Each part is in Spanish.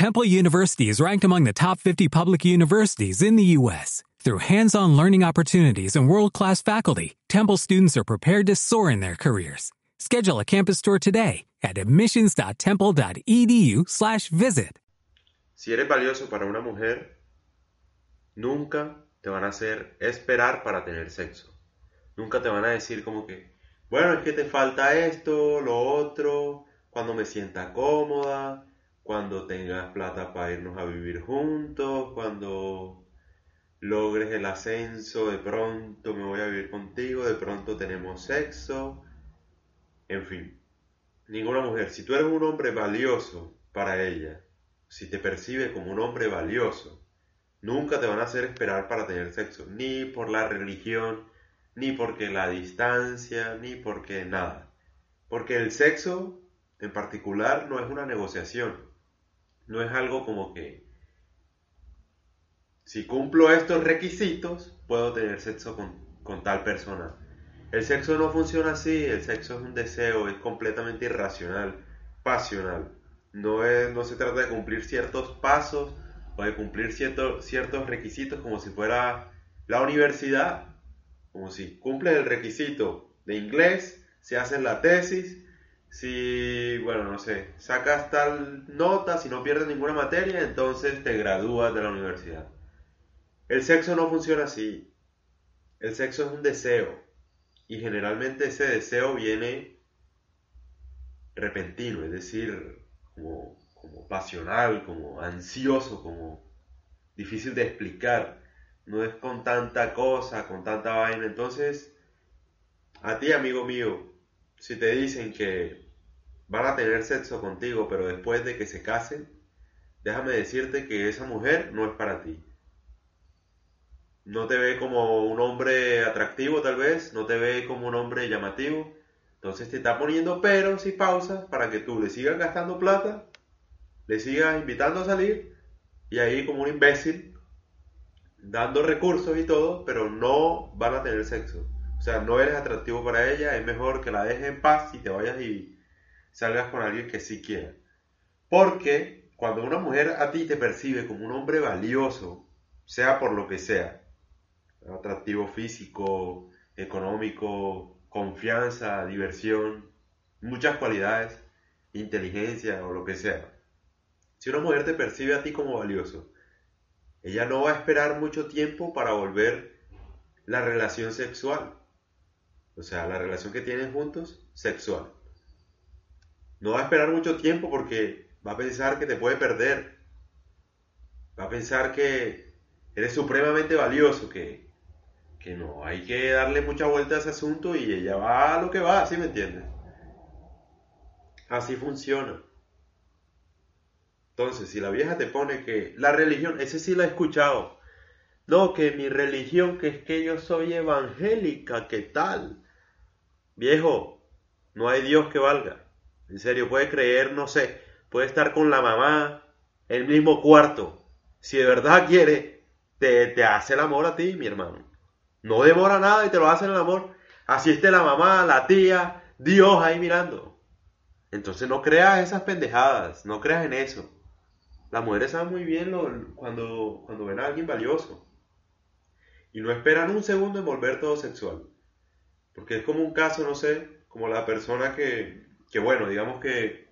Temple University is ranked among the top 50 public universities in the U.S. Through hands-on learning opportunities and world-class faculty, Temple students are prepared to soar in their careers. Schedule a campus tour today at admissions.temple.edu/visit. Si eres valioso para una mujer, nunca te van a hacer esperar para tener sexo. Nunca te van a decir como que, bueno, es que te falta esto, lo otro, cuando me sienta cómoda, cuando tengas plata para irnos a vivir juntos, cuando logres el ascenso, de pronto me voy a vivir contigo, de pronto tenemos sexo, en fin. Ninguna mujer, si tú eres un hombre valioso para ella, si te percibe como un hombre valioso, nunca te van a hacer esperar para tener sexo, ni por la religión, ni porque la distancia, ni porque nada. Porque el sexo en particular no es una negociación, no es algo como que si cumplo estos requisitos, puedo tener sexo con, tal persona. El sexo no funciona así, el sexo es un deseo, es completamente irracional, pasional. No, es, no se trata de cumplir ciertos pasos o de cumplir ciertos ciertos requisitos como si fuera la universidad, como si cumples el requisito de inglés, se hace la tesis, si, bueno, no sé, sacas tal nota, si no pierdes ninguna materia, entonces te gradúas de la universidad. El sexo no funciona así. El sexo es un deseo. Y generalmente ese deseo viene repentino, es decir, como, como pasional, como ansioso, como difícil de explicar. No es con tanta cosa, con tanta vaina. Entonces, a ti, amigo mío, si te dicen que van a tener sexo contigo, pero después de que se casen, déjame decirte que esa mujer no es para ti no te ve como un hombre atractivo tal vez, no te ve como un hombre llamativo, entonces te está poniendo peros y pausas para que tú le sigas gastando plata, le sigas invitando a salir y ahí como un imbécil, dando recursos y todo, pero no van a tener sexo. O sea, no eres atractivo para ella, es mejor que la dejes en paz y te vayas y salgas con alguien que sí quiera. Porque cuando una mujer a ti te percibe como un hombre valioso, sea por lo que sea, atractivo físico, económico, confianza, diversión, muchas cualidades, inteligencia o lo que sea. Si una mujer te percibe a ti como valioso, ella no va a esperar mucho tiempo para volver la relación sexual. O sea, la relación que tienen juntos, sexual. No va a esperar mucho tiempo porque va a pensar que te puede perder. Va a pensar que eres supremamente valioso, que, que no hay que darle mucha vuelta a ese asunto y ella va a lo que va, ¿sí me entiendes? Así funciona. Entonces, si la vieja te pone que la religión, ese sí la he escuchado. No, que mi religión, que es que yo soy evangélica, ¿qué tal? Viejo, no hay Dios que valga. En serio, puede creer, no sé, puede estar con la mamá, el mismo cuarto. Si de verdad quiere, te, te hace el amor a ti, mi hermano. No demora nada y te lo hacen el amor. Así esté la mamá, la tía, Dios ahí mirando. Entonces no creas esas pendejadas, no creas en eso. Las mujeres saben muy bien cuando, cuando ven a alguien valioso. Y no esperan un segundo en volver todo sexual. Porque es como un caso, no sé, como la persona que, que bueno, digamos que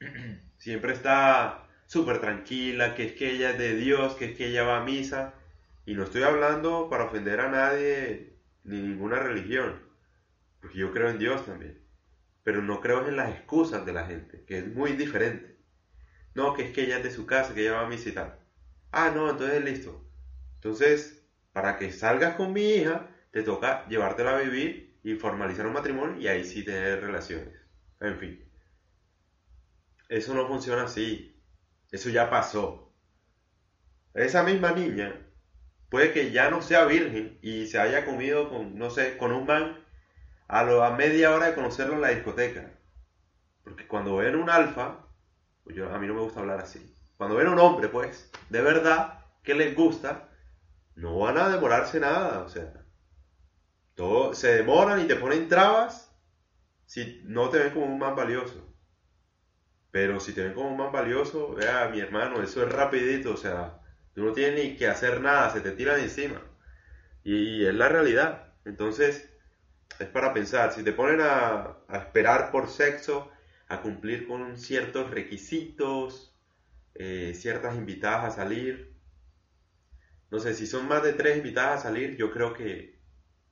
siempre está súper tranquila, que es que ella es de Dios, que es que ella va a misa y no estoy hablando para ofender a nadie ni ninguna religión, porque yo creo en Dios también. Pero no creo en las excusas de la gente, que es muy diferente. No, que es que ella es de su casa, que ella va a visitar. Ah, no, entonces listo. Entonces, para que salgas con mi hija, te toca llevártela a vivir y formalizar un matrimonio y ahí sí tener relaciones. En fin. Eso no funciona así. Eso ya pasó. Esa misma niña puede que ya no sea virgen y se haya comido con, no sé, con un man a, lo, a media hora de conocerlo en la discoteca. Porque cuando ven un alfa, pues yo, a mí no me gusta hablar así. Cuando ven un hombre, pues, de verdad, que les gusta, no van a demorarse nada, o sea, todo, se demoran y te ponen trabas si no te ven como un man valioso. Pero si te ven como más valioso, vea, mi hermano, eso es rapidito, o sea, tú no tienes ni que hacer nada, se te tiran encima. Y es la realidad. Entonces, es para pensar, si te ponen a, esperar por sexo, a cumplir con ciertos requisitos, eh, ciertas invitadas a salir, no sé, si son más de tres invitadas a salir, yo creo que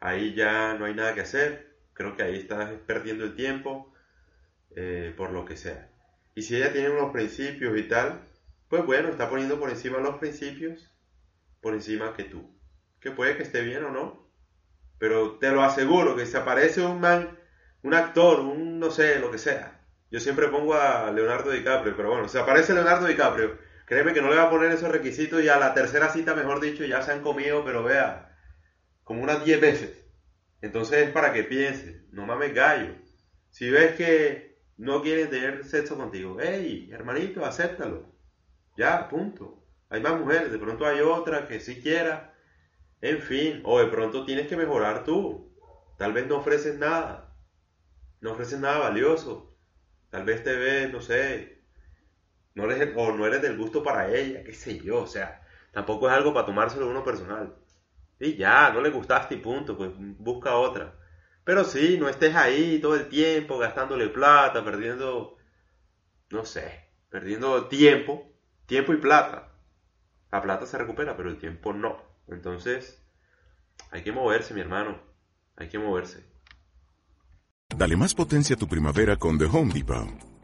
ahí ya no hay nada que hacer, creo que ahí estás perdiendo el tiempo, eh, por lo que sea. Y si ella tiene unos principios y tal, pues bueno, está poniendo por encima los principios, por encima que tú. Que puede que esté bien o no, pero te lo aseguro que si aparece un man, un actor, un no sé, lo que sea. Yo siempre pongo a Leonardo DiCaprio, pero bueno, si aparece Leonardo DiCaprio, créeme que no le va a poner esos requisitos y a la tercera cita, mejor dicho, ya se han comido, pero vea, como unas 10 veces. Entonces es para que piense, no mames gallo. Si ves que no quieren tener sexo contigo. Hey, hermanito, acéptalo. Ya, punto. Hay más mujeres, de pronto hay otra que sí quiera. En fin, o de pronto tienes que mejorar tú. Tal vez no ofreces nada. No ofreces nada valioso. Tal vez te ves, no sé, no eres, o no eres del gusto para ella, qué sé yo. O sea, tampoco es algo para tomárselo uno personal. Y ya, no le gustaste y punto, pues busca otra. Pero sí, no estés ahí todo el tiempo gastándole plata, perdiendo, no sé, perdiendo tiempo, tiempo y plata. La plata se recupera, pero el tiempo no. Entonces, hay que moverse, mi hermano. Hay que moverse. Dale más potencia a tu primavera con The Home Depot.